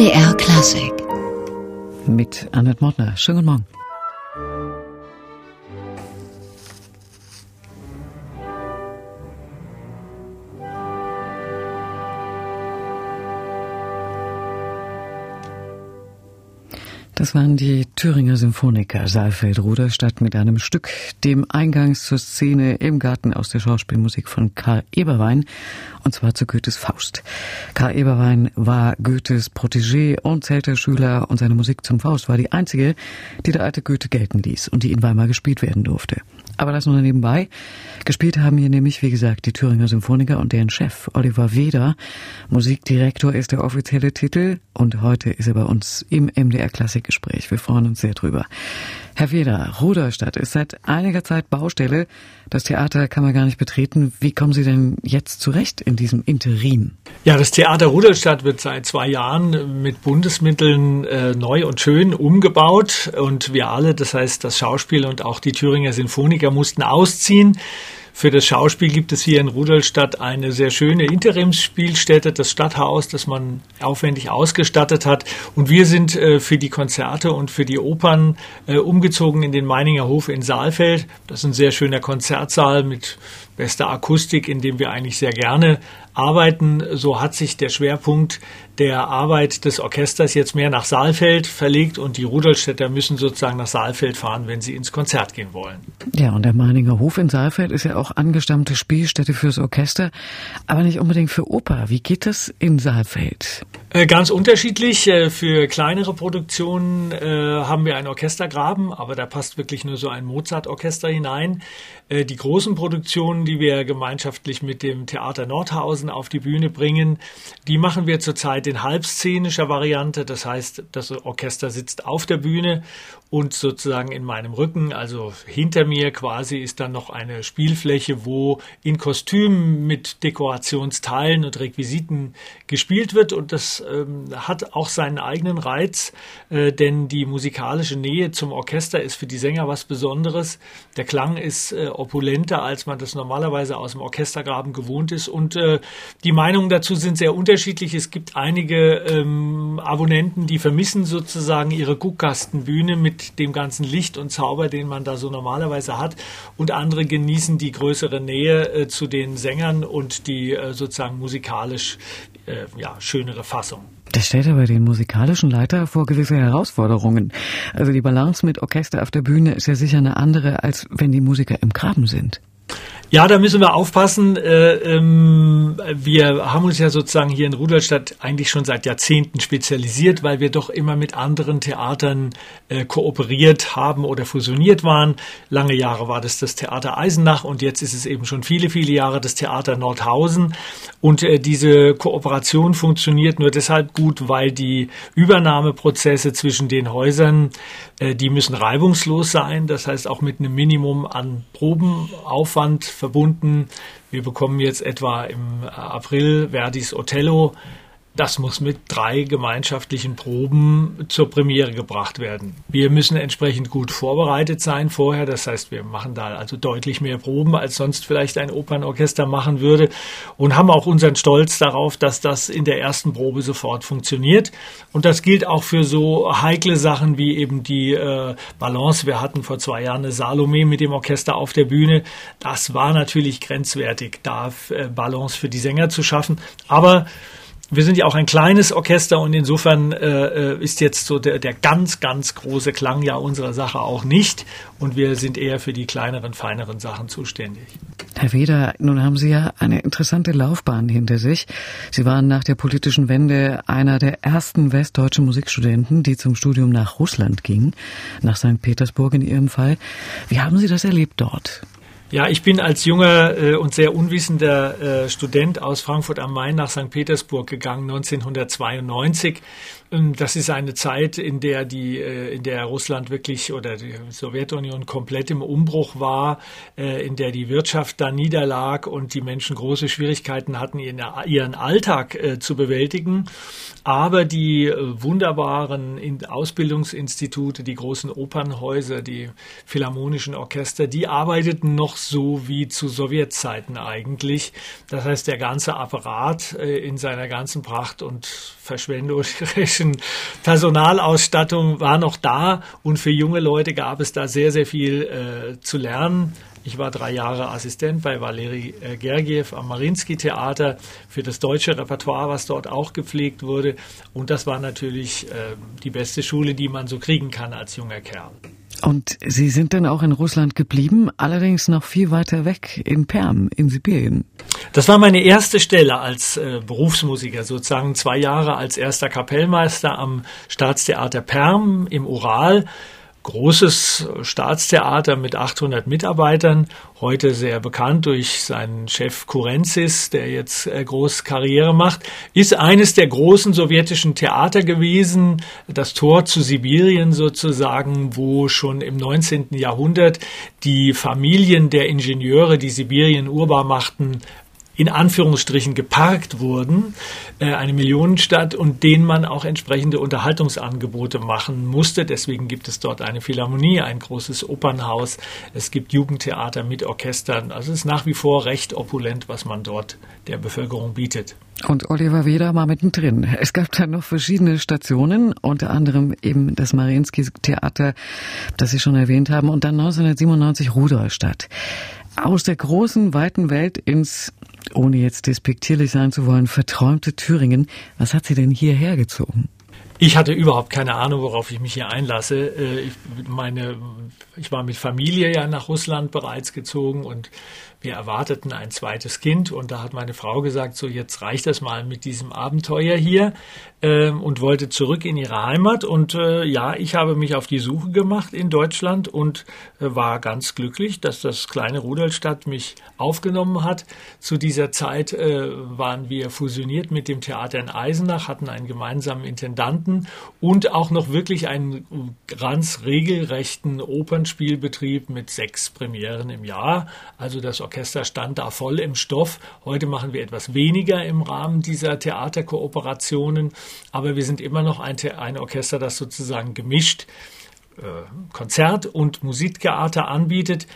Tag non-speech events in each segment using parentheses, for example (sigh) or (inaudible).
MDR Klassik. Mit Annette Mottner. Schönen guten Morgen. Das waren die Thüringer Symphoniker Saalfeld-Ruderstadt mit einem Stück, dem Eingangs zur Szene im Garten aus der Schauspielmusik von Karl Eberwein, und zwar zu Goethes Faust. Karl Eberwein war Goethes Protégé und Zelterschüler und seine Musik zum Faust war die einzige, die der alte Goethe gelten ließ und die in Weimar gespielt werden durfte. Aber das nur nebenbei. Gespielt haben hier nämlich, wie gesagt, die Thüringer Symphoniker und deren Chef Oliver Weder. Musikdirektor ist der offizielle Titel und heute ist er bei uns im MDR Klassikgespräch. Wir freuen uns sehr drüber. Herr Weder, Ruderstadt ist seit einiger Zeit Baustelle. Das Theater kann man gar nicht betreten. Wie kommen Sie denn jetzt zurecht in diesem Interim? Ja, das Theater Ruderstadt wird seit zwei Jahren mit Bundesmitteln äh, neu und schön umgebaut. Und wir alle, das heißt das Schauspiel und auch die Thüringer Sinfoniker, mussten ausziehen. Für das Schauspiel gibt es hier in Rudolstadt eine sehr schöne Interimsspielstätte, das Stadthaus, das man aufwendig ausgestattet hat. Und wir sind äh, für die Konzerte und für die Opern äh, umgezogen in den Meininger Hof in Saalfeld. Das ist ein sehr schöner Konzertsaal mit bester Akustik, in dem wir eigentlich sehr gerne arbeiten. So hat sich der Schwerpunkt der Arbeit des Orchesters jetzt mehr nach Saalfeld verlegt und die Rudolstädter müssen sozusagen nach Saalfeld fahren, wenn sie ins Konzert gehen wollen. Ja, und der Meininger Hof in Saalfeld ist ja auch angestammte Spielstätte fürs Orchester, aber nicht unbedingt für Oper. Wie geht das in Saalfeld? Äh, ganz unterschiedlich. Äh, für kleinere Produktionen äh, haben wir einen Orchestergraben, aber da passt wirklich nur so ein Mozart-Orchester hinein. Die großen Produktionen, die wir gemeinschaftlich mit dem Theater Nordhausen auf die Bühne bringen, die machen wir zurzeit in halbszenischer Variante. Das heißt, das Orchester sitzt auf der Bühne und sozusagen in meinem Rücken, also hinter mir quasi, ist dann noch eine Spielfläche, wo in Kostümen mit Dekorationsteilen und Requisiten gespielt wird. Und das ähm, hat auch seinen eigenen Reiz, äh, denn die musikalische Nähe zum Orchester ist für die Sänger was Besonderes. Der Klang ist äh, opulenter, als man das normalerweise aus dem Orchestergraben gewohnt ist. Und äh, die Meinungen dazu sind sehr unterschiedlich. Es gibt einige ähm, Abonnenten, die vermissen sozusagen ihre Guckkastenbühne mit dem ganzen Licht und Zauber, den man da so normalerweise hat. Und andere genießen die größere Nähe äh, zu den Sängern und die äh, sozusagen musikalisch äh, ja, schönere Fassung. Das stellt aber den musikalischen Leiter vor gewisse Herausforderungen. Also die Balance mit Orchester auf der Bühne ist ja sicher eine andere, als wenn die Musiker im Graben sind. Ja, da müssen wir aufpassen. Äh, ähm, wir haben uns ja sozusagen hier in Rudolstadt eigentlich schon seit Jahrzehnten spezialisiert, weil wir doch immer mit anderen Theatern äh, kooperiert haben oder fusioniert waren. Lange Jahre war das das Theater Eisenach und jetzt ist es eben schon viele, viele Jahre das Theater Nordhausen. Und äh, diese Kooperation funktioniert nur deshalb gut, weil die Übernahmeprozesse zwischen den Häusern, die müssen reibungslos sein. Das heißt auch mit einem Minimum an Probenaufwand verbunden. Wir bekommen jetzt etwa im April Verdis Othello das muss mit drei gemeinschaftlichen Proben zur Premiere gebracht werden. Wir müssen entsprechend gut vorbereitet sein vorher. Das heißt, wir machen da also deutlich mehr Proben, als sonst vielleicht ein Opernorchester machen würde und haben auch unseren Stolz darauf, dass das in der ersten Probe sofort funktioniert. Und das gilt auch für so heikle Sachen wie eben die äh, Balance. Wir hatten vor zwei Jahren eine Salome mit dem Orchester auf der Bühne. Das war natürlich grenzwertig, da äh, Balance für die Sänger zu schaffen. Aber wir sind ja auch ein kleines Orchester und insofern äh, äh, ist jetzt so der, der ganz, ganz große Klang ja unserer Sache auch nicht. Und wir sind eher für die kleineren, feineren Sachen zuständig. Herr Weder, nun haben Sie ja eine interessante Laufbahn hinter sich. Sie waren nach der politischen Wende einer der ersten westdeutschen Musikstudenten, die zum Studium nach Russland gingen, nach St. Petersburg in Ihrem Fall. Wie haben Sie das erlebt dort? Ja, ich bin als junger äh, und sehr unwissender äh, Student aus Frankfurt am Main nach St. Petersburg gegangen 1992 ähm, das ist eine Zeit, in der die, äh, in der Russland wirklich oder die Sowjetunion komplett im Umbruch war, äh, in der die Wirtschaft da niederlag und die Menschen große Schwierigkeiten hatten, ihren Alltag äh, zu bewältigen. Aber die wunderbaren Ausbildungsinstitute, die großen Opernhäuser, die philharmonischen Orchester, die arbeiteten noch so wie zu Sowjetzeiten eigentlich. Das heißt, der ganze Apparat in seiner ganzen Pracht und (laughs) verschwenderischen Personalausstattung war noch da und für junge Leute gab es da sehr, sehr viel äh, zu lernen. Ich war drei Jahre Assistent bei Valeri äh, Gergiev am Marinsky-Theater für das deutsche Repertoire, was dort auch gepflegt wurde. Und das war natürlich äh, die beste Schule, die man so kriegen kann als junger Kerl. Und Sie sind dann auch in Russland geblieben, allerdings noch viel weiter weg, in Perm, in Sibirien. Das war meine erste Stelle als äh, Berufsmusiker, sozusagen zwei Jahre als erster Kapellmeister am Staatstheater Perm im Ural großes Staatstheater mit 800 Mitarbeitern, heute sehr bekannt durch seinen Chef Kurenzis, der jetzt äh, groß Karriere macht, ist eines der großen sowjetischen Theater gewesen, das Tor zu Sibirien sozusagen, wo schon im 19. Jahrhundert die Familien der Ingenieure, die Sibirien urbar machten, in Anführungsstrichen geparkt wurden, äh, eine Millionenstadt und denen man auch entsprechende Unterhaltungsangebote machen musste. Deswegen gibt es dort eine Philharmonie, ein großes Opernhaus, es gibt Jugendtheater mit Orchestern. Also es ist nach wie vor recht opulent, was man dort der Bevölkerung bietet. Und Oliver Weder war mittendrin. Es gab dann noch verschiedene Stationen, unter anderem eben das Mariinsky-Theater, das Sie schon erwähnt haben, und dann 1997 Rudolstadt. Aus der großen, weiten Welt ins ohne jetzt despektierlich sein zu wollen, verträumte Thüringen. Was hat Sie denn hierher gezogen? Ich hatte überhaupt keine Ahnung, worauf ich mich hier einlasse. Äh, ich, meine, ich war mit Familie ja nach Russland bereits gezogen und wir erwarteten ein zweites Kind und da hat meine Frau gesagt, so jetzt reicht das mal mit diesem Abenteuer hier ähm, und wollte zurück in ihre Heimat und äh, ja, ich habe mich auf die Suche gemacht in Deutschland und äh, war ganz glücklich, dass das kleine Rudolstadt mich aufgenommen hat. Zu dieser Zeit äh, waren wir fusioniert mit dem Theater in Eisenach, hatten einen gemeinsamen Intendanten und auch noch wirklich einen ganz regelrechten Opernspielbetrieb mit sechs Premieren im Jahr. Also das Orchester stand da voll im Stoff. Heute machen wir etwas weniger im Rahmen dieser Theaterkooperationen, aber wir sind immer noch ein, ein Orchester, das sozusagen gemischt äh, Konzert- und Musiktheater anbietet.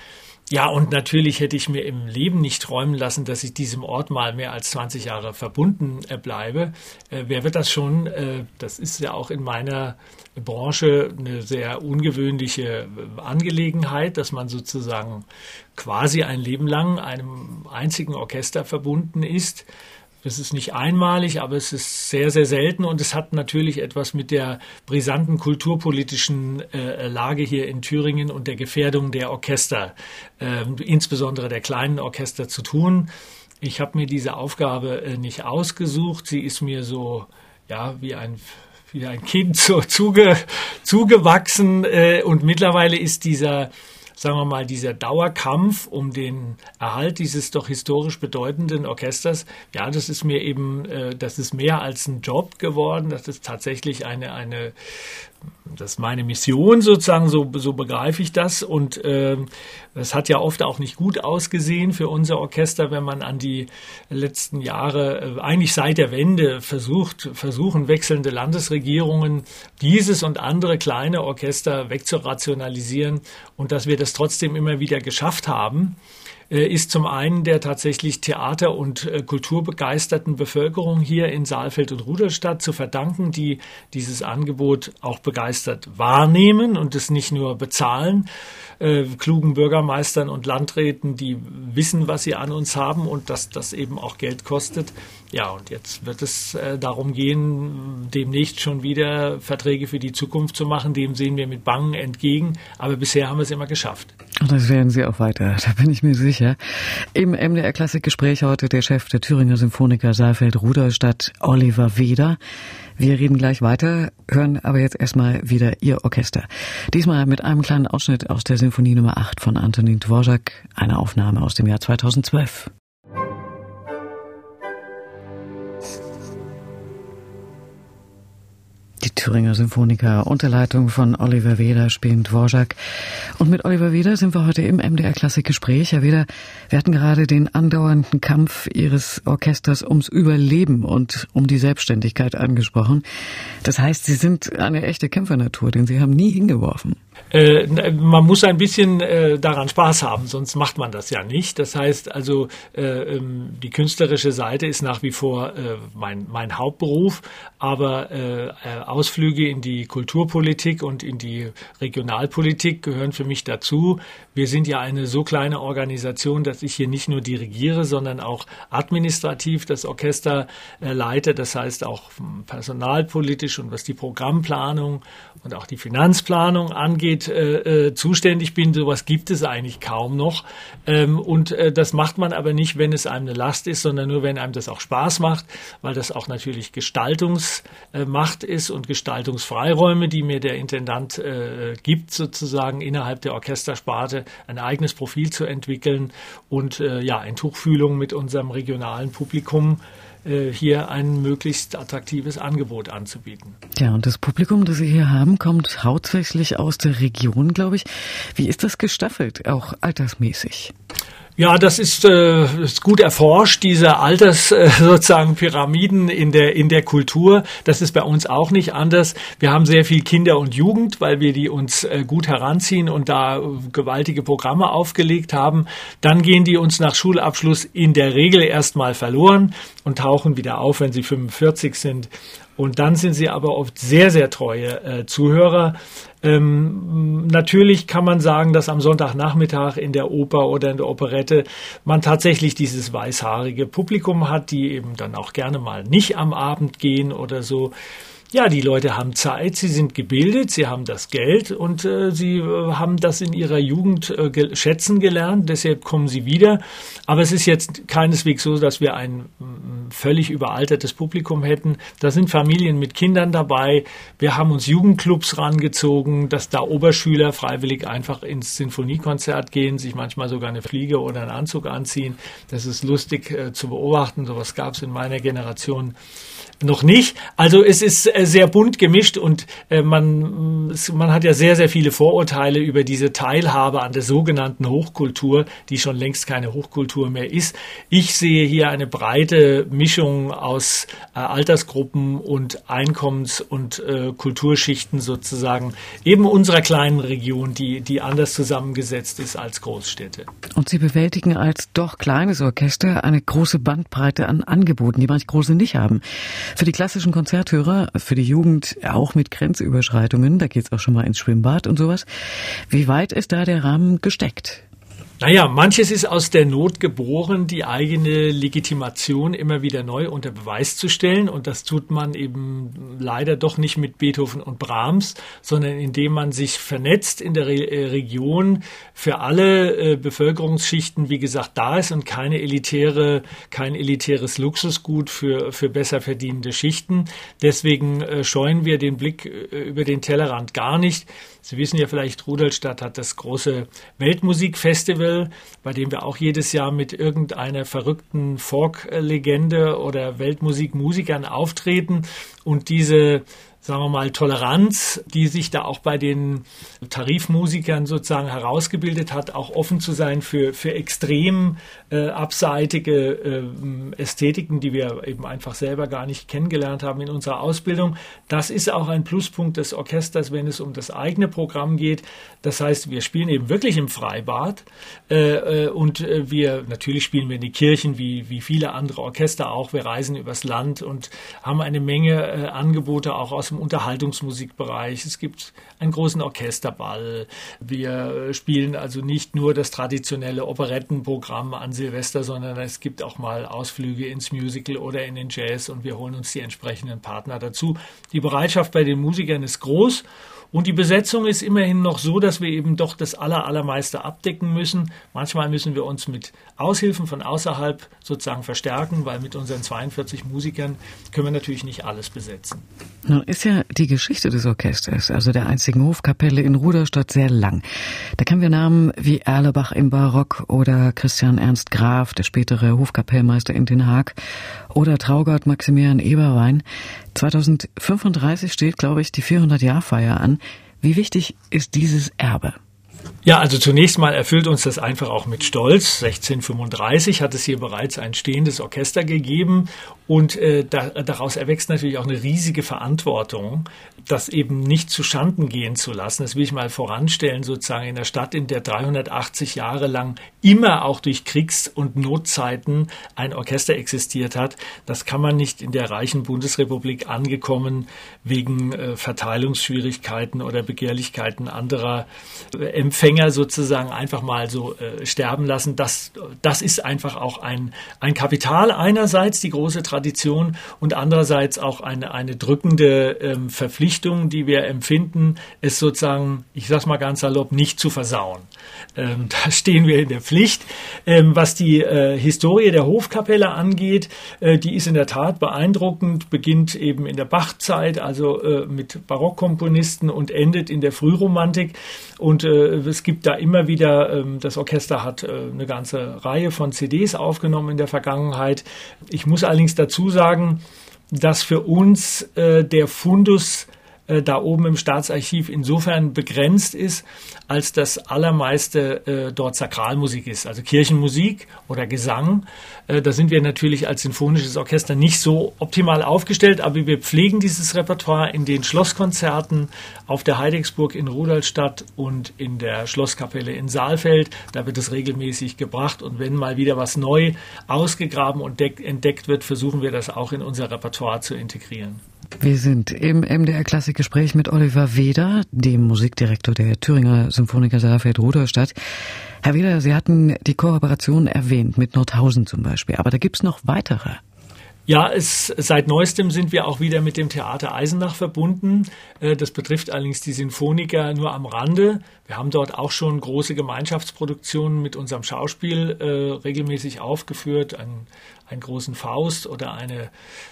Ja, und natürlich hätte ich mir im Leben nicht träumen lassen, dass ich diesem Ort mal mehr als 20 Jahre verbunden äh, bleibe. Äh, wer wird das schon? Äh, das ist ja auch in meiner Branche eine sehr ungewöhnliche äh, Angelegenheit, dass man sozusagen quasi ein Leben lang einem einzigen Orchester verbunden ist. Das ist nicht einmalig, aber es ist sehr, sehr selten und es hat natürlich etwas mit der brisanten kulturpolitischen äh, Lage hier in Thüringen und der Gefährdung der Orchester, äh, insbesondere der kleinen Orchester zu tun. Ich habe mir diese Aufgabe äh, nicht ausgesucht. Sie ist mir so, ja, wie ein wie ein Kind so (laughs) zuge, zugewachsen äh, und mittlerweile ist dieser sagen wir mal, dieser Dauerkampf um den Erhalt dieses doch historisch bedeutenden Orchesters, ja, das ist mir eben, äh, das ist mehr als ein Job geworden, das ist tatsächlich eine, eine das ist meine Mission sozusagen, so, so begreife ich das. Und äh, das hat ja oft auch nicht gut ausgesehen für unser Orchester, wenn man an die letzten Jahre, äh, eigentlich seit der Wende, versucht, versuchen wechselnde Landesregierungen dieses und andere kleine Orchester wegzurationalisieren und dass wir das trotzdem immer wieder geschafft haben. Äh, ist zum einen der tatsächlich Theater- und äh, kulturbegeisterten Bevölkerung hier in Saalfeld und Rudolstadt zu verdanken, die dieses Angebot auch begeistert wahrnehmen und es nicht nur bezahlen, äh, klugen Bürgermeistern und Landräten, die wissen, was sie an uns haben und dass das eben auch Geld kostet. Ja, und jetzt wird es äh, darum gehen, demnächst schon wieder Verträge für die Zukunft zu machen. Dem sehen wir mit Bangen entgegen. Aber bisher haben wir es immer geschafft. Und das werden Sie auch weiter, da bin ich mir sicher. Im MDR Klassikgespräch heute der Chef der Thüringer Symphoniker Saalfeld Ruderstadt, Oliver Weder. Wir reden gleich weiter, hören aber jetzt erstmal wieder Ihr Orchester. Diesmal mit einem kleinen Ausschnitt aus der Symphonie Nummer 8 von Antonin Dvorak, eine Aufnahme aus dem Jahr 2012. Thüringer Symphoniker unter Leitung von Oliver Weder spielen Dvorak. Und mit Oliver Weder sind wir heute im MDR Klassikgespräch. Herr Weder, wir hatten gerade den andauernden Kampf Ihres Orchesters ums Überleben und um die Selbstständigkeit angesprochen. Das heißt, Sie sind eine echte Kämpfernatur, denn Sie haben nie hingeworfen. Äh, man muss ein bisschen äh, daran Spaß haben, sonst macht man das ja nicht. Das heißt also, äh, ähm, die künstlerische Seite ist nach wie vor äh, mein, mein Hauptberuf, aber äh, äh, Ausflüge in die Kulturpolitik und in die Regionalpolitik gehören für mich dazu. Wir sind ja eine so kleine Organisation, dass ich hier nicht nur dirigiere, sondern auch administrativ das Orchester leite. Das heißt auch personalpolitisch und was die Programmplanung und auch die Finanzplanung angeht, äh, äh, zuständig bin. Sowas gibt es eigentlich kaum noch. Ähm, und äh, das macht man aber nicht, wenn es einem eine Last ist, sondern nur, wenn einem das auch Spaß macht, weil das auch natürlich Gestaltungsmacht ist und Gestaltungsfreiräume, die mir der Intendant äh, gibt, sozusagen innerhalb der Orchestersparte ein eigenes Profil zu entwickeln und äh, ja, in Tuchfühlung mit unserem regionalen Publikum äh, hier ein möglichst attraktives Angebot anzubieten. Ja, und das Publikum, das Sie hier haben, kommt hauptsächlich aus der Region, glaube ich. Wie ist das gestaffelt, auch altersmäßig? Ja, das ist, äh, ist gut erforscht, diese Alters äh, (laughs) sozusagen Pyramiden in der in der Kultur. Das ist bei uns auch nicht anders. Wir haben sehr viel Kinder und Jugend, weil wir die uns äh, gut heranziehen und da äh, gewaltige Programme aufgelegt haben. Dann gehen die uns nach Schulabschluss in der Regel erstmal verloren und tauchen wieder auf, wenn sie 45 sind. Und dann sind sie aber oft sehr, sehr treue äh, Zuhörer. Ähm, natürlich kann man sagen, dass am Sonntagnachmittag in der Oper oder in der Operette man tatsächlich dieses weißhaarige Publikum hat, die eben dann auch gerne mal nicht am Abend gehen oder so. Ja, die Leute haben Zeit, sie sind gebildet, sie haben das Geld und äh, sie äh, haben das in ihrer Jugend äh, ge schätzen gelernt, deshalb kommen sie wieder. Aber es ist jetzt keineswegs so, dass wir ein mm, völlig überaltertes Publikum hätten. Da sind Familien mit Kindern dabei. Wir haben uns Jugendclubs rangezogen, dass da Oberschüler freiwillig einfach ins Sinfoniekonzert gehen, sich manchmal sogar eine Fliege oder einen Anzug anziehen. Das ist lustig äh, zu beobachten. Sowas gab es in meiner Generation noch nicht. Also es ist äh, sehr bunt gemischt und äh, man, man hat ja sehr, sehr viele Vorurteile über diese Teilhabe an der sogenannten Hochkultur, die schon längst keine Hochkultur mehr ist. Ich sehe hier eine breite Mischung aus äh, Altersgruppen und Einkommens- und Kulturschichten sozusagen, eben unserer kleinen Region, die, die anders zusammengesetzt ist als Großstädte. Und Sie bewältigen als doch kleines Orchester eine große Bandbreite an Angeboten, die manche große nicht haben. Für die klassischen Konzerthörer, für die Jugend auch mit Grenzüberschreitungen, da geht's auch schon mal ins Schwimmbad und sowas. Wie weit ist da der Rahmen gesteckt? Naja, manches ist aus der Not geboren, die eigene Legitimation immer wieder neu unter Beweis zu stellen. Und das tut man eben leider doch nicht mit Beethoven und Brahms, sondern indem man sich vernetzt in der Re äh, Region für alle äh, Bevölkerungsschichten, wie gesagt, da ist und keine elitäre, kein elitäres Luxusgut für, für besser verdienende Schichten. Deswegen äh, scheuen wir den Blick äh, über den Tellerrand gar nicht. Sie wissen ja vielleicht, Rudolstadt hat das große Weltmusikfestival, bei dem wir auch jedes Jahr mit irgendeiner verrückten Folk-Legende oder Weltmusikmusikern auftreten. Und diese sagen wir mal, Toleranz, die sich da auch bei den Tarifmusikern sozusagen herausgebildet hat, auch offen zu sein für, für extrem äh, abseitige äh, Ästhetiken, die wir eben einfach selber gar nicht kennengelernt haben in unserer Ausbildung. Das ist auch ein Pluspunkt des Orchesters, wenn es um das eigene Programm geht. Das heißt, wir spielen eben wirklich im Freibad äh, äh und äh, wir, natürlich spielen wir in die Kirchen wie, wie viele andere Orchester auch. Wir reisen übers Land und haben eine Menge äh, Angebote auch aus dem Unterhaltungsmusikbereich. Es gibt einen großen Orchesterball. Wir spielen also nicht nur das traditionelle Operettenprogramm an Silvester, sondern es gibt auch mal Ausflüge ins Musical oder in den Jazz und wir holen uns die entsprechenden Partner dazu. Die Bereitschaft bei den Musikern ist groß und die Besetzung ist immerhin noch so, dass wir eben doch das aller, allermeiste abdecken müssen. Manchmal müssen wir uns mit Aushilfen von außerhalb sozusagen verstärken, weil mit unseren 42 Musikern können wir natürlich nicht alles besetzen. Nun ist ja die Geschichte des Orchesters, also der einzigen Hofkapelle in Ruderstadt, sehr lang. Da kennen wir Namen wie Erlebach im Barock oder Christian Ernst Graf, der spätere Hofkapellmeister in Den Haag, oder Traugott Maximilian Eberwein. 2035 steht, glaube ich, die 400-Jahr-Feier an. Wie wichtig ist dieses Erbe? Ja, also zunächst mal erfüllt uns das einfach auch mit Stolz. 1635 hat es hier bereits ein stehendes Orchester gegeben und äh, da, daraus erwächst natürlich auch eine riesige Verantwortung, das eben nicht zu Schanden gehen zu lassen. Das will ich mal voranstellen, sozusagen in der Stadt, in der 380 Jahre lang immer auch durch Kriegs- und Notzeiten ein Orchester existiert hat. Das kann man nicht in der reichen Bundesrepublik angekommen wegen äh, Verteilungsschwierigkeiten oder Begehrlichkeiten anderer äh, Empfänger sozusagen einfach mal so äh, sterben lassen. Das, das ist einfach auch ein, ein Kapital einerseits, die große Tradition und andererseits auch eine, eine drückende ähm, Verpflichtung, die wir empfinden, es sozusagen, ich sag's mal ganz salopp, nicht zu versauen. Ähm, (laughs) da stehen wir in der Pflicht. Ähm, was die äh, Historie der Hofkapelle angeht, äh, die ist in der Tat beeindruckend, beginnt eben in der Bachzeit, also äh, mit Barockkomponisten und endet in der Frühromantik. Und äh, es gibt da immer wieder, ähm, das Orchester hat äh, eine ganze Reihe von CDs aufgenommen in der Vergangenheit. Ich muss allerdings dazu sagen, dass für uns äh, der Fundus äh, da oben im Staatsarchiv insofern begrenzt ist, als das allermeiste äh, dort Sakralmusik ist, also Kirchenmusik oder Gesang. Äh, da sind wir natürlich als sinfonisches Orchester nicht so optimal aufgestellt, aber wir pflegen dieses Repertoire in den Schlosskonzerten auf der Heidegsburg in Rudolstadt und in der Schlosskapelle in Saalfeld. Da wird es regelmäßig gebracht und wenn mal wieder was neu ausgegraben und entdeckt wird, versuchen wir das auch in unser Repertoire zu integrieren. Wir sind im MDR Klassikgespräch mit Oliver Weder, dem Musikdirektor der Thüringer Symphoniker Saalfeld Ruderstadt. Herr Weder, Sie hatten die Kooperation erwähnt mit Nordhausen zum Beispiel, aber da gibt's noch weitere. Ja, es, seit neuestem sind wir auch wieder mit dem Theater Eisenach verbunden. Äh, das betrifft allerdings die Sinfoniker nur am Rande. Wir haben dort auch schon große Gemeinschaftsproduktionen mit unserem Schauspiel äh, regelmäßig aufgeführt. Ein, einen großen Faust oder eine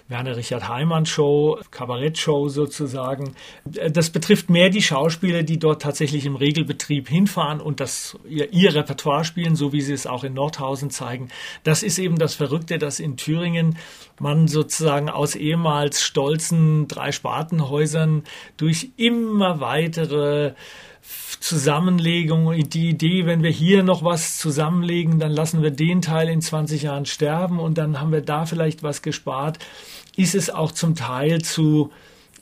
Werner Richard Heimann Show, Kabarettshow sozusagen. Das betrifft mehr die Schauspieler, die dort tatsächlich im Regelbetrieb hinfahren und das ihr, ihr Repertoire spielen, so wie sie es auch in Nordhausen zeigen. Das ist eben das Verrückte, dass in Thüringen man sozusagen aus ehemals stolzen drei Spartenhäusern durch immer weitere Zusammenlegung, die Idee, wenn wir hier noch was zusammenlegen, dann lassen wir den Teil in 20 Jahren sterben und dann haben wir da vielleicht was gespart, ist es auch zum Teil zu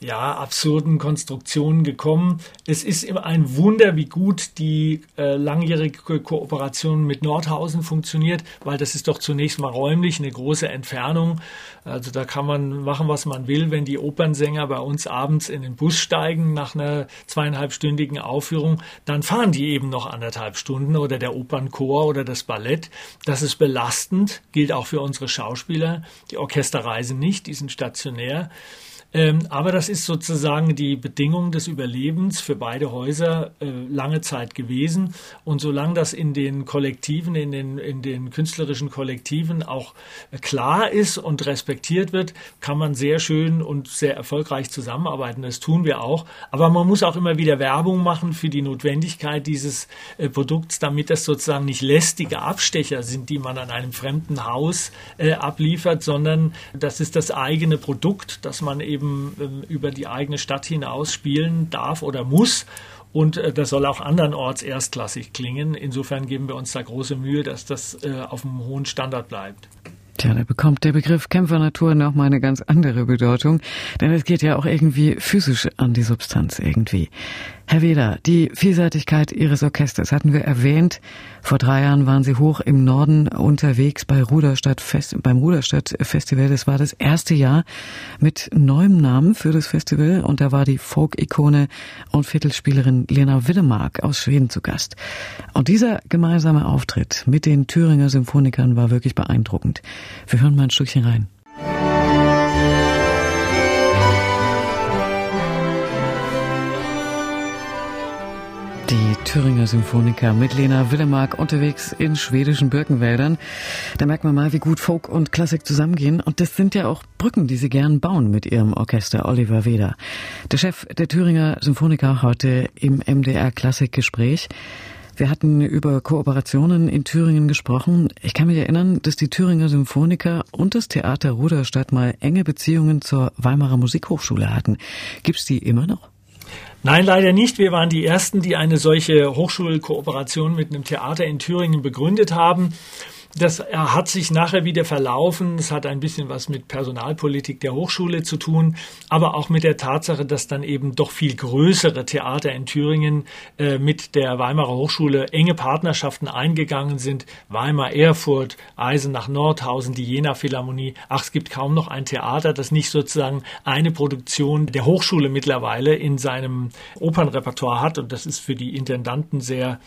ja, absurden Konstruktionen gekommen. Es ist immer ein Wunder, wie gut die äh, langjährige Kooperation mit Nordhausen funktioniert, weil das ist doch zunächst mal räumlich eine große Entfernung. Also da kann man machen, was man will. Wenn die Opernsänger bei uns abends in den Bus steigen nach einer zweieinhalbstündigen Aufführung, dann fahren die eben noch anderthalb Stunden oder der Opernchor oder das Ballett. Das ist belastend, gilt auch für unsere Schauspieler. Die Orchester reisen nicht, die sind stationär. Ähm, aber das ist sozusagen die Bedingung des Überlebens für beide Häuser äh, lange Zeit gewesen. Und solange das in den Kollektiven, in den, in den künstlerischen Kollektiven auch klar ist und respektiert wird, kann man sehr schön und sehr erfolgreich zusammenarbeiten. Das tun wir auch. Aber man muss auch immer wieder Werbung machen für die Notwendigkeit dieses äh, Produkts, damit das sozusagen nicht lästige Abstecher sind, die man an einem fremden Haus äh, abliefert, sondern das ist das eigene Produkt, das man eben eben ähm, über die eigene Stadt hinaus spielen darf oder muss. Und äh, das soll auch andernorts erstklassig klingen. Insofern geben wir uns da große Mühe, dass das äh, auf einem hohen Standard bleibt. Tja, da bekommt der Begriff Kämpfernatur noch mal eine ganz andere Bedeutung, denn es geht ja auch irgendwie physisch an die Substanz irgendwie. Herr Weder, die Vielseitigkeit Ihres Orchesters hatten wir erwähnt. Vor drei Jahren waren Sie hoch im Norden unterwegs bei Ruderstadt Fest, beim Ruderstadt Festival. Das war das erste Jahr mit neuem Namen für das Festival und da war die Folk-Ikone und Viertelspielerin Lena Willemark aus Schweden zu Gast. Und dieser gemeinsame Auftritt mit den Thüringer Symphonikern war wirklich beeindruckend. Wir hören mal ein Stückchen rein. Die Thüringer Symphoniker mit Lena Willemark unterwegs in schwedischen Birkenwäldern. Da merkt man mal, wie gut Folk und Klassik zusammengehen. Und das sind ja auch Brücken, die sie gern bauen mit ihrem Orchester Oliver Weder. Der Chef der Thüringer Symphoniker heute im MDR Klassikgespräch. Wir hatten über Kooperationen in Thüringen gesprochen. Ich kann mich erinnern, dass die Thüringer Symphoniker und das Theater Ruderstadt mal enge Beziehungen zur Weimarer Musikhochschule hatten. Gibt's die immer noch? Nein, leider nicht. Wir waren die Ersten, die eine solche Hochschulkooperation mit einem Theater in Thüringen begründet haben. Das hat sich nachher wieder verlaufen. Es hat ein bisschen was mit Personalpolitik der Hochschule zu tun, aber auch mit der Tatsache, dass dann eben doch viel größere Theater in Thüringen äh, mit der Weimarer Hochschule enge Partnerschaften eingegangen sind. Weimar, Erfurt, Eisenach, Nordhausen, die Jena Philharmonie. Ach, es gibt kaum noch ein Theater, das nicht sozusagen eine Produktion der Hochschule mittlerweile in seinem Opernrepertoire hat. Und das ist für die Intendanten sehr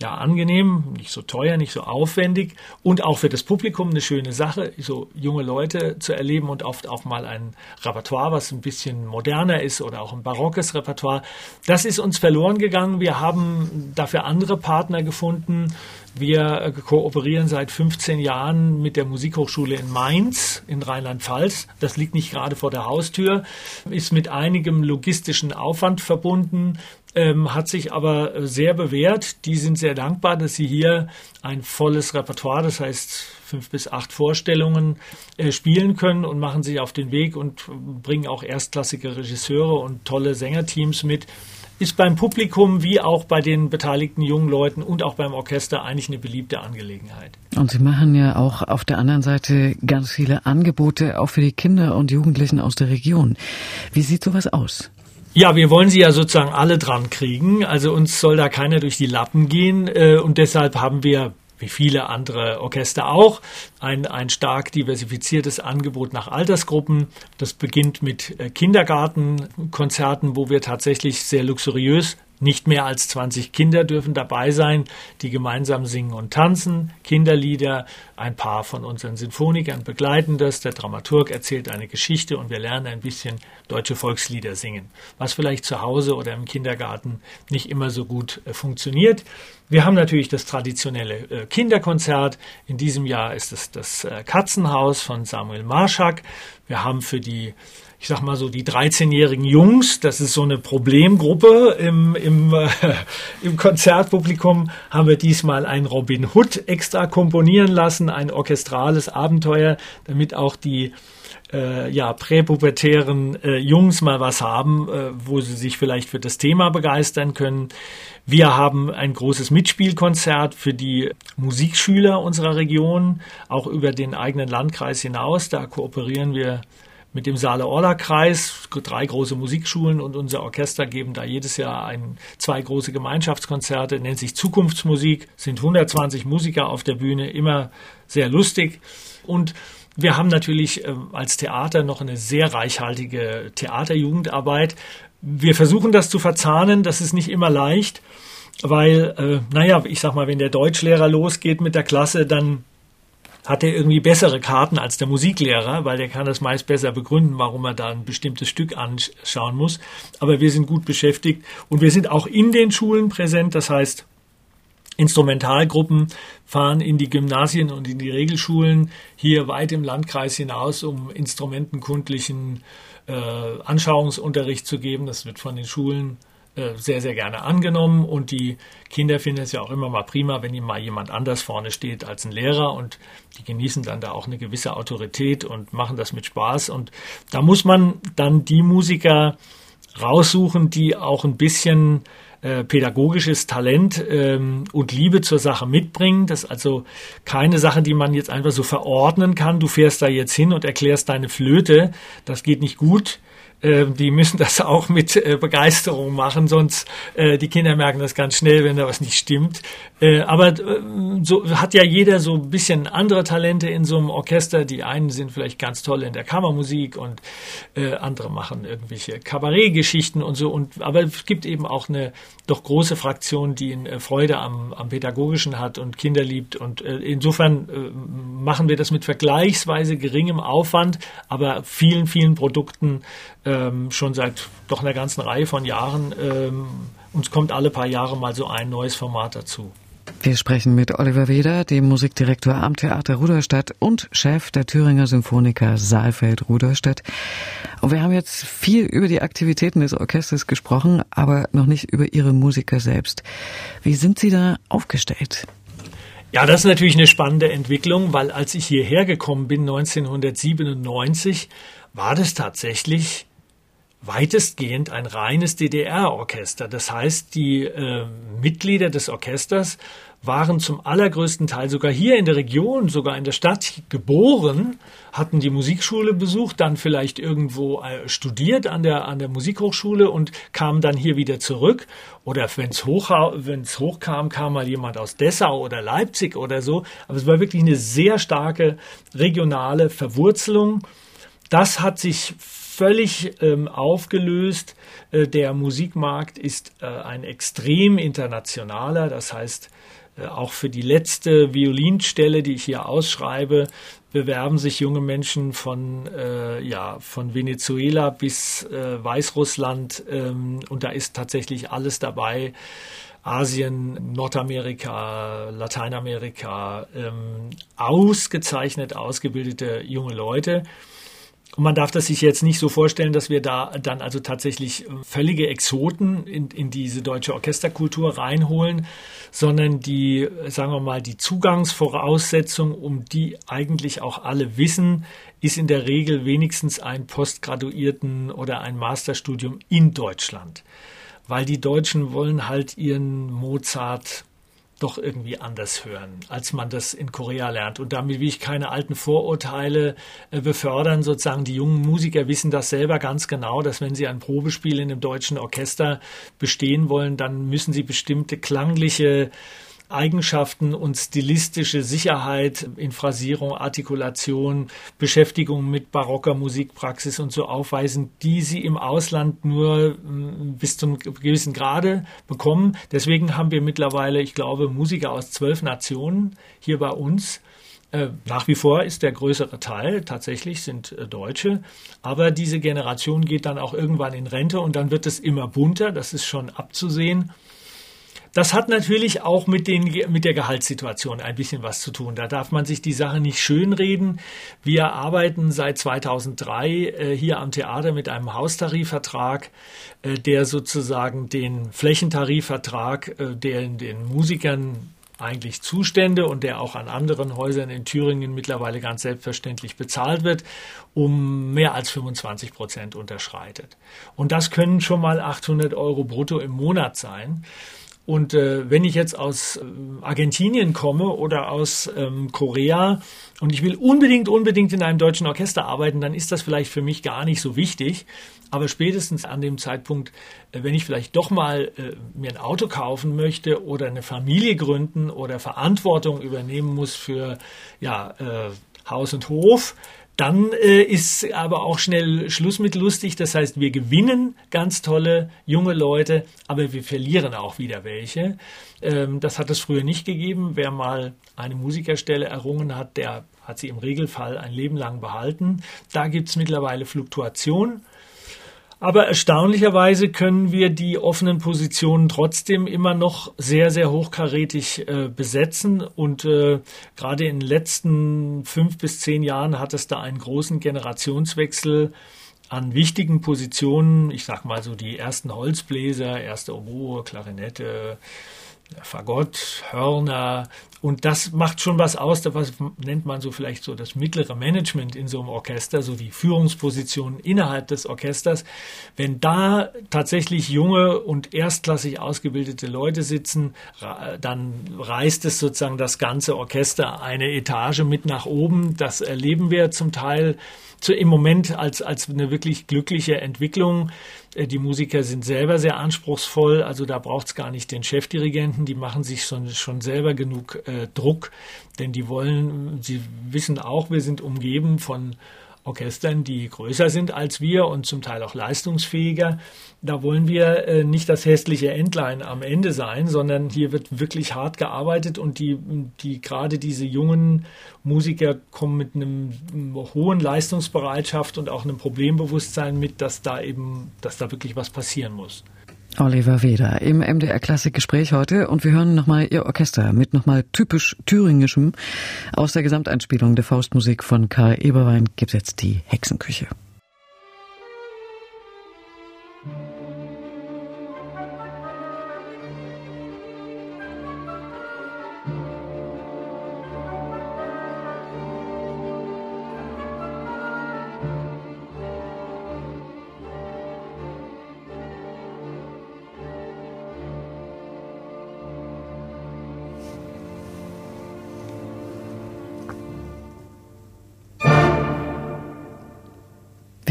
ja, angenehm, nicht so teuer, nicht so aufwendig und auch für das Publikum eine schöne Sache, so junge Leute zu erleben und oft auch mal ein Repertoire, was ein bisschen moderner ist oder auch ein barockes Repertoire. Das ist uns verloren gegangen. Wir haben dafür andere Partner gefunden. Wir kooperieren seit 15 Jahren mit der Musikhochschule in Mainz in Rheinland-Pfalz. Das liegt nicht gerade vor der Haustür, ist mit einigem logistischen Aufwand verbunden ähm, hat sich aber sehr bewährt. Die sind sehr dankbar, dass sie hier ein volles Repertoire, das heißt fünf bis acht Vorstellungen, äh, spielen können und machen sich auf den Weg und bringen auch erstklassige Regisseure und tolle Sängerteams mit. Ist beim Publikum wie auch bei den beteiligten jungen Leuten und auch beim Orchester eigentlich eine beliebte Angelegenheit. Und Sie machen ja auch auf der anderen Seite ganz viele Angebote auch für die Kinder und Jugendlichen aus der Region. Wie sieht sowas aus? Ja, wir wollen sie ja sozusagen alle dran kriegen. Also uns soll da keiner durch die Lappen gehen. Äh, und deshalb haben wir wie viele andere Orchester auch, ein, ein stark diversifiziertes Angebot nach Altersgruppen. Das beginnt mit äh, Kindergartenkonzerten, wo wir tatsächlich sehr luxuriös nicht mehr als 20 Kinder dürfen dabei sein, die gemeinsam singen und tanzen, Kinderlieder, ein paar von unseren Sinfonikern begleiten das, der Dramaturg erzählt eine Geschichte und wir lernen ein bisschen deutsche Volkslieder singen, was vielleicht zu Hause oder im Kindergarten nicht immer so gut äh, funktioniert. Wir haben natürlich das traditionelle äh, Kinderkonzert. In diesem Jahr ist es das äh, Katzenhaus von Samuel Marschak. Wir haben für die ich sag mal so, die 13-jährigen Jungs, das ist so eine Problemgruppe im, im, äh, im Konzertpublikum, haben wir diesmal ein Robin Hood extra komponieren lassen, ein orchestrales Abenteuer, damit auch die äh, ja, präpubertären äh, Jungs mal was haben, äh, wo sie sich vielleicht für das Thema begeistern können. Wir haben ein großes Mitspielkonzert für die Musikschüler unserer Region, auch über den eigenen Landkreis hinaus. Da kooperieren wir mit dem Saale-Orla-Kreis, drei große Musikschulen und unser Orchester geben da jedes Jahr ein, zwei große Gemeinschaftskonzerte, nennt sich Zukunftsmusik, sind 120 Musiker auf der Bühne, immer sehr lustig. Und wir haben natürlich äh, als Theater noch eine sehr reichhaltige Theaterjugendarbeit. Wir versuchen das zu verzahnen, das ist nicht immer leicht, weil, äh, naja, ich sag mal, wenn der Deutschlehrer losgeht mit der Klasse, dann hat er irgendwie bessere Karten als der Musiklehrer, weil der kann das meist besser begründen, warum er da ein bestimmtes Stück anschauen muss. Aber wir sind gut beschäftigt und wir sind auch in den Schulen präsent. Das heißt, Instrumentalgruppen fahren in die Gymnasien und in die Regelschulen hier weit im Landkreis hinaus, um instrumentenkundlichen äh, Anschauungsunterricht zu geben. Das wird von den Schulen sehr, sehr gerne angenommen und die Kinder finden es ja auch immer mal prima, wenn ihm mal jemand anders vorne steht als ein Lehrer und die genießen dann da auch eine gewisse Autorität und machen das mit Spaß und da muss man dann die Musiker raussuchen, die auch ein bisschen äh, pädagogisches Talent ähm, und Liebe zur Sache mitbringen. Das ist also keine Sache, die man jetzt einfach so verordnen kann. Du fährst da jetzt hin und erklärst deine Flöte. Das geht nicht gut. Ähm, die müssen das (laughs) auch mit äh, Begeisterung machen, sonst äh, die Kinder merken das ganz schnell, wenn da was nicht stimmt. Äh, aber so hat ja jeder so ein bisschen andere Talente in so einem Orchester. Die einen sind vielleicht ganz toll in der Kammermusik und andere machen irgendwelche Kabarettgeschichten und so. Und aber es gibt eben auch eine doch große Fraktion, die eine Freude am, am Pädagogischen hat und Kinder liebt. Und insofern machen wir das mit vergleichsweise geringem Aufwand, aber vielen, vielen Produkten ähm, schon seit doch einer ganzen Reihe von Jahren. Ähm, uns kommt alle paar Jahre mal so ein neues Format dazu. Wir sprechen mit Oliver Weder, dem Musikdirektor am Theater Ruderstadt und Chef der Thüringer Symphoniker Saalfeld Ruderstadt. Und wir haben jetzt viel über die Aktivitäten des Orchesters gesprochen, aber noch nicht über Ihre Musiker selbst. Wie sind Sie da aufgestellt? Ja, das ist natürlich eine spannende Entwicklung, weil als ich hierher gekommen bin 1997, war das tatsächlich weitestgehend ein reines DDR-Orchester. Das heißt, die äh, Mitglieder des Orchesters waren zum allergrößten Teil sogar hier in der Region, sogar in der Stadt geboren, hatten die Musikschule besucht, dann vielleicht irgendwo äh, studiert an der, an der Musikhochschule und kamen dann hier wieder zurück. Oder wenn es hoch, wenn's hochkam, kam mal jemand aus Dessau oder Leipzig oder so. Aber es war wirklich eine sehr starke regionale Verwurzelung. Das hat sich völlig ähm, aufgelöst. Äh, der Musikmarkt ist äh, ein extrem internationaler. Das heißt, äh, auch für die letzte Violinstelle, die ich hier ausschreibe, bewerben sich junge Menschen von, äh, ja, von Venezuela bis äh, Weißrussland ähm, und da ist tatsächlich alles dabei. Asien, Nordamerika, Lateinamerika, ähm, ausgezeichnet ausgebildete junge Leute. Und man darf das sich jetzt nicht so vorstellen, dass wir da dann also tatsächlich äh, völlige Exoten in, in diese deutsche Orchesterkultur reinholen, sondern die, sagen wir mal, die Zugangsvoraussetzung, um die eigentlich auch alle wissen, ist in der Regel wenigstens ein Postgraduierten oder ein Masterstudium in Deutschland. Weil die Deutschen wollen halt ihren Mozart doch irgendwie anders hören, als man das in Korea lernt. Und damit will ich keine alten Vorurteile äh, befördern. Sozusagen die jungen Musiker wissen das selber ganz genau, dass wenn sie ein Probespiel in einem deutschen Orchester bestehen wollen, dann müssen sie bestimmte klangliche Eigenschaften und stilistische Sicherheit in Phrasierung, Artikulation, Beschäftigung mit barocker Musikpraxis und so aufweisen, die sie im Ausland nur mm, bis zum gewissen Grade bekommen. Deswegen haben wir mittlerweile, ich glaube, Musiker aus zwölf Nationen hier bei uns. Äh, nach wie vor ist der größere Teil tatsächlich sind äh, Deutsche, aber diese Generation geht dann auch irgendwann in Rente und dann wird es immer bunter, das ist schon abzusehen. Das hat natürlich auch mit, den, mit der Gehaltssituation ein bisschen was zu tun. Da darf man sich die Sache nicht schönreden. Wir arbeiten seit 2003 äh, hier am Theater mit einem Haustarifvertrag, äh, der sozusagen den Flächentarifvertrag, äh, der den Musikern eigentlich Zustände und der auch an anderen Häusern in Thüringen mittlerweile ganz selbstverständlich bezahlt wird, um mehr als 25 Prozent unterschreitet. Und das können schon mal 800 Euro brutto im Monat sein. Und äh, wenn ich jetzt aus äh, Argentinien komme oder aus ähm, Korea und ich will unbedingt, unbedingt in einem deutschen Orchester arbeiten, dann ist das vielleicht für mich gar nicht so wichtig. Aber spätestens an dem Zeitpunkt, äh, wenn ich vielleicht doch mal äh, mir ein Auto kaufen möchte oder eine Familie gründen oder Verantwortung übernehmen muss für ja, äh, Haus und Hof, dann äh, ist aber auch schnell Schluss mit lustig. Das heißt, wir gewinnen ganz tolle junge Leute, aber wir verlieren auch wieder welche. Ähm, das hat es früher nicht gegeben. Wer mal eine Musikerstelle errungen hat, der hat sie im Regelfall ein Leben lang behalten. Da gibt es mittlerweile Fluktuation. Aber erstaunlicherweise können wir die offenen Positionen trotzdem immer noch sehr, sehr hochkarätig äh, besetzen. Und äh, gerade in den letzten fünf bis zehn Jahren hat es da einen großen Generationswechsel an wichtigen Positionen. Ich sag mal so die ersten Holzbläser, erste Oboe, Klarinette, Fagott, Hörner. Und das macht schon was aus, was nennt man so vielleicht so das mittlere Management in so einem Orchester, so die Führungspositionen innerhalb des Orchesters. Wenn da tatsächlich junge und erstklassig ausgebildete Leute sitzen, dann reißt es sozusagen das ganze Orchester eine Etage mit nach oben. Das erleben wir zum Teil zu, im Moment als, als eine wirklich glückliche Entwicklung. Äh, die Musiker sind selber sehr anspruchsvoll, also da braucht es gar nicht den Chefdirigenten, die machen sich schon, schon selber genug äh, Druck, denn die wollen, sie wissen auch, wir sind umgeben von Orchestern, die größer sind als wir und zum Teil auch leistungsfähiger. Da wollen wir äh, nicht das hässliche Endlein am Ende sein, sondern hier wird wirklich hart gearbeitet und die, die gerade diese jungen Musiker kommen mit einem, einem hohen Leistungsbereitschaft und auch einem Problembewusstsein mit, dass da eben, dass da wirklich was passieren muss. Oliver Weder im MDR Klassikgespräch heute und wir hören nochmal Ihr Orchester mit nochmal typisch thüringischem. Aus der Gesamteinspielung der Faustmusik von Karl Eberwein gibt jetzt die Hexenküche.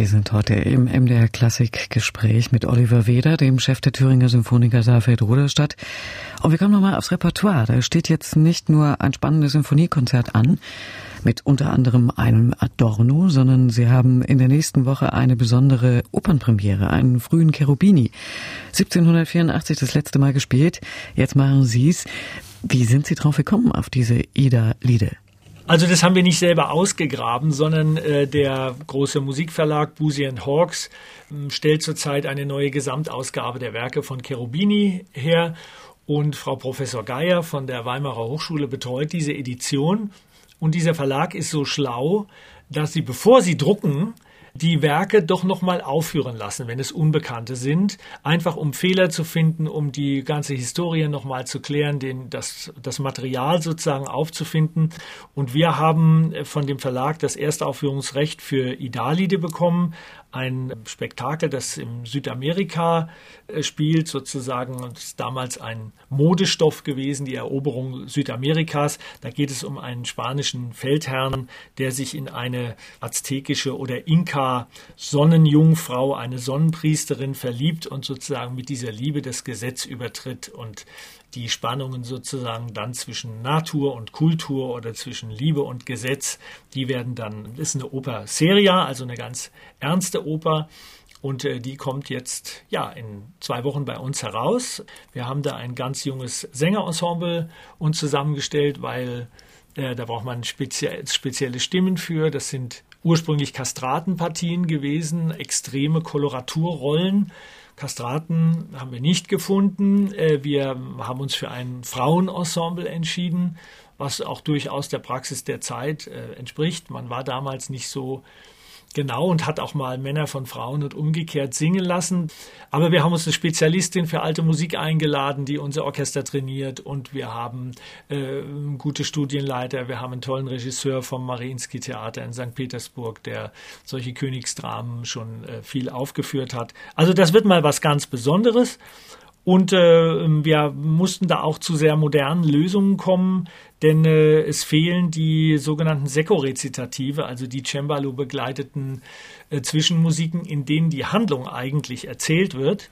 Sind heute im MDR Klassik Gespräch mit Oliver Weder, dem Chef der Thüringer Symphoniker Saalfeld Ruderstadt. Und wir kommen nochmal aufs Repertoire. Da steht jetzt nicht nur ein spannendes Symphoniekonzert an, mit unter anderem einem Adorno, sondern Sie haben in der nächsten Woche eine besondere Opernpremiere, einen frühen Cherubini. 1784 das letzte Mal gespielt. Jetzt machen Sie es. Wie sind Sie drauf gekommen auf diese Ida-Liede? Also das haben wir nicht selber ausgegraben, sondern äh, der große Musikverlag Boozy Hawks äh, stellt zurzeit eine neue Gesamtausgabe der Werke von Cherubini her und Frau Professor Geier von der Weimarer Hochschule betreut diese Edition. Und dieser Verlag ist so schlau, dass sie, bevor sie drucken, die Werke doch nochmal aufführen lassen, wenn es Unbekannte sind, einfach um Fehler zu finden, um die ganze Historie nochmal zu klären, den, das, das Material sozusagen aufzufinden. Und wir haben von dem Verlag das erste Aufführungsrecht für Idalide bekommen, ein Spektakel, das in Südamerika äh, spielt, sozusagen, und ist damals ein Modestoff gewesen, die Eroberung Südamerikas. Da geht es um einen spanischen Feldherrn, der sich in eine aztekische oder Inka-Sonnenjungfrau, eine Sonnenpriesterin verliebt und sozusagen mit dieser Liebe das Gesetz übertritt und die Spannungen sozusagen dann zwischen Natur und Kultur oder zwischen Liebe und Gesetz, die werden dann, das ist eine Oper seria, also eine ganz ernste Oper. Und äh, die kommt jetzt ja in zwei Wochen bei uns heraus. Wir haben da ein ganz junges Sängerensemble uns zusammengestellt, weil äh, da braucht man spezie spezielle Stimmen für. Das sind ursprünglich Kastratenpartien gewesen, extreme Koloraturrollen. Kastraten haben wir nicht gefunden. Äh, wir haben uns für ein Frauenensemble entschieden, was auch durchaus der Praxis der Zeit äh, entspricht. Man war damals nicht so Genau, und hat auch mal Männer von Frauen und umgekehrt singen lassen. Aber wir haben uns eine Spezialistin für alte Musik eingeladen, die unser Orchester trainiert. Und wir haben äh, gute Studienleiter. Wir haben einen tollen Regisseur vom Mariinsky Theater in St. Petersburg, der solche Königsdramen schon äh, viel aufgeführt hat. Also das wird mal was ganz Besonderes. Und äh, wir mussten da auch zu sehr modernen Lösungen kommen, denn äh, es fehlen die sogenannten Sekko-Rezitative, also die Cembalo begleiteten äh, Zwischenmusiken, in denen die Handlung eigentlich erzählt wird.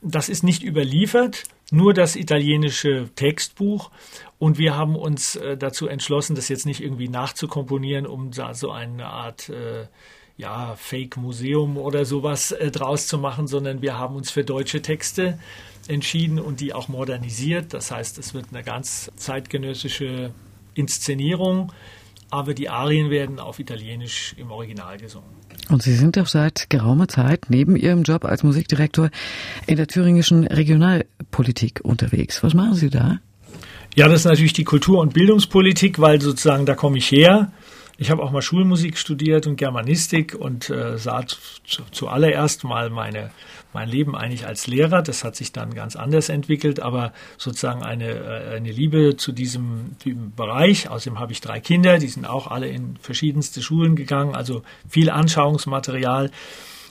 Das ist nicht überliefert, nur das italienische Textbuch. Und wir haben uns äh, dazu entschlossen, das jetzt nicht irgendwie nachzukomponieren, um da so eine Art äh, ja, Fake-Museum oder sowas äh, draus zu machen, sondern wir haben uns für deutsche Texte entschieden und die auch modernisiert. Das heißt, es wird eine ganz zeitgenössische Inszenierung, aber die Arien werden auf Italienisch im Original gesungen. Und Sie sind doch seit geraumer Zeit neben Ihrem Job als Musikdirektor in der thüringischen Regionalpolitik unterwegs. Was machen Sie da? Ja, das ist natürlich die Kultur- und Bildungspolitik, weil sozusagen da komme ich her. Ich habe auch mal Schulmusik studiert und Germanistik und äh, sah zu, zuallererst mal meine, mein Leben eigentlich als Lehrer. Das hat sich dann ganz anders entwickelt, aber sozusagen eine, äh, eine Liebe zu diesem, diesem Bereich. Außerdem habe ich drei Kinder, die sind auch alle in verschiedenste Schulen gegangen, also viel Anschauungsmaterial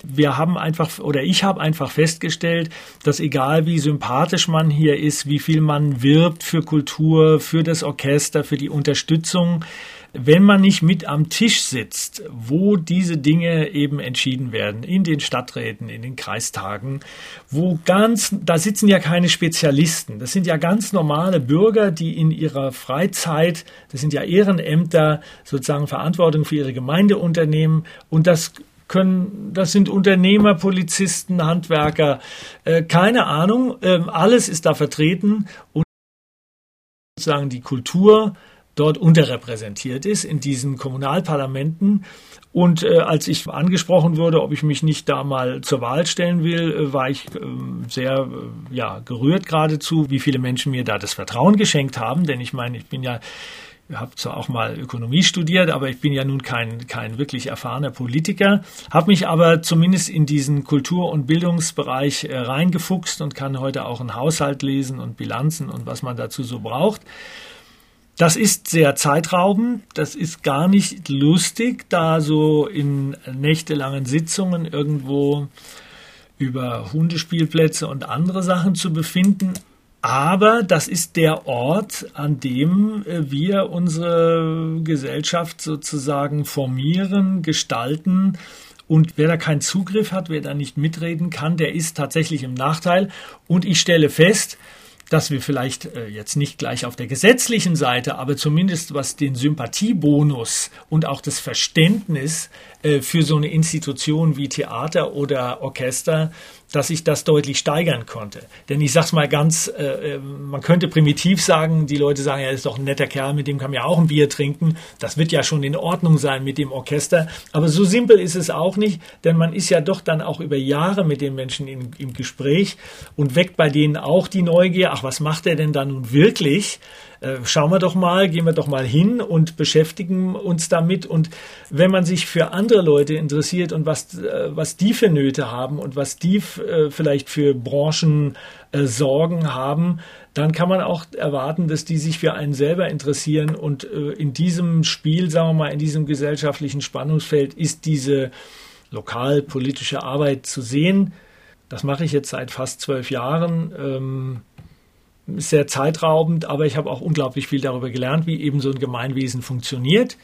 wir haben einfach oder ich habe einfach festgestellt, dass egal wie sympathisch man hier ist, wie viel man wirbt für Kultur, für das Orchester, für die Unterstützung, wenn man nicht mit am Tisch sitzt, wo diese Dinge eben entschieden werden, in den Stadträten, in den Kreistagen, wo ganz, da sitzen ja keine Spezialisten, das sind ja ganz normale Bürger, die in ihrer Freizeit, das sind ja Ehrenämter, sozusagen Verantwortung für ihre Gemeinde unternehmen. Und das können, das sind Unternehmer, Polizisten, Handwerker, äh, keine Ahnung, äh, alles ist da vertreten. Und sozusagen die Kultur dort unterrepräsentiert ist in diesen Kommunalparlamenten. Und äh, als ich angesprochen wurde, ob ich mich nicht da mal zur Wahl stellen will, äh, war ich äh, sehr ja, gerührt geradezu, wie viele Menschen mir da das Vertrauen geschenkt haben. Denn ich meine, ich bin ja habe zwar auch mal Ökonomie studiert, aber ich bin ja nun kein, kein wirklich erfahrener Politiker, habe mich aber zumindest in diesen Kultur- und Bildungsbereich äh, reingefuchst und kann heute auch einen Haushalt lesen und Bilanzen und was man dazu so braucht. Das ist sehr zeitraubend, das ist gar nicht lustig, da so in nächtelangen Sitzungen irgendwo über Hundespielplätze und andere Sachen zu befinden. Aber das ist der Ort, an dem äh, wir unsere Gesellschaft sozusagen formieren, gestalten Und wer da keinen Zugriff hat, wer da nicht mitreden kann, der ist tatsächlich im Nachteil. Und ich stelle fest, dass wir vielleicht äh, jetzt nicht gleich auf der gesetzlichen Seite, aber zumindest was den Sympathiebonus und auch das Verständnis äh, für so eine Institution wie Theater oder Orchester dass ich das deutlich steigern konnte. Denn ich sag's mal ganz, äh, äh, man könnte primitiv sagen, die Leute sagen, er ist doch ein netter Kerl, mit dem kann man ja auch ein Bier trinken. Das wird ja schon in Ordnung sein mit dem Orchester. Aber so simpel ist es auch nicht, denn man ist ja doch dann auch über Jahre mit den Menschen in, im Gespräch und weckt bei denen auch die Neugier, ach, was macht er denn da nun wirklich? Äh, schauen wir doch mal, gehen wir doch mal hin und beschäftigen uns damit. Und wenn man sich für andere Leute interessiert und was, äh, was die für Nöte haben und was die äh, vielleicht für Branchen Sorgen haben, dann kann man auch erwarten, dass die sich für einen selber interessieren. Und in diesem Spiel, sagen wir mal, in diesem gesellschaftlichen Spannungsfeld ist diese lokalpolitische Arbeit zu sehen. Das mache ich jetzt seit fast zwölf Jahren. Sehr zeitraubend, aber ich habe auch unglaublich viel darüber gelernt, wie eben so ein Gemeinwesen funktioniert,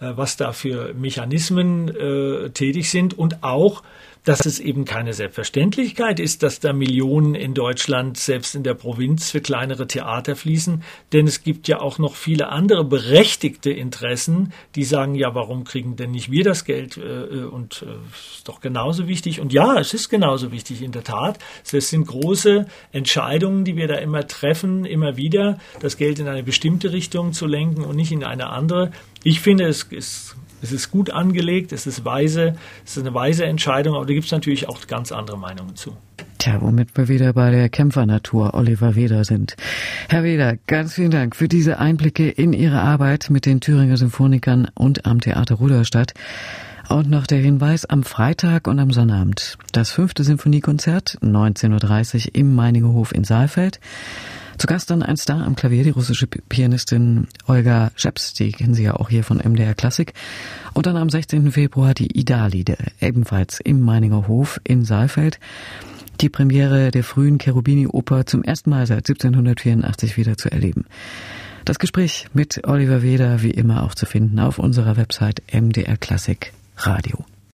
äh, was da für Mechanismen äh, tätig sind und auch dass es eben keine Selbstverständlichkeit ist, dass da Millionen in Deutschland, selbst in der Provinz, für kleinere Theater fließen. Denn es gibt ja auch noch viele andere berechtigte Interessen, die sagen, ja, warum kriegen denn nicht wir das Geld? Äh, äh, und äh, ist doch genauso wichtig. Und ja, es ist genauso wichtig, in der Tat. Es sind große Entscheidungen, die wir da immer treffen, immer wieder, das Geld in eine bestimmte Richtung zu lenken und nicht in eine andere. Ich finde, es ist es ist gut angelegt, es ist weise, es ist eine weise Entscheidung, aber da gibt es natürlich auch ganz andere Meinungen zu. Tja, womit wir wieder bei der Kämpfernatur Oliver Weder sind. Herr Weder, ganz vielen Dank für diese Einblicke in Ihre Arbeit mit den Thüringer Symphonikern und am Theater Ruderstadt. Und noch der Hinweis am Freitag und am Sonnabend. Das fünfte Symphoniekonzert, 19.30 Uhr im Meiningehof in Saalfeld. Zu Gast dann ein Star am Klavier, die russische Pianistin Olga Scheps, die kennen Sie ja auch hier von MDR Klassik. Und dann am 16. Februar die Idali, ebenfalls im Meininger Hof in Saalfeld. Die Premiere der frühen Cherubini-Oper zum ersten Mal seit 1784 wieder zu erleben. Das Gespräch mit Oliver Weder wie immer auch zu finden auf unserer Website MDR Klassik Radio.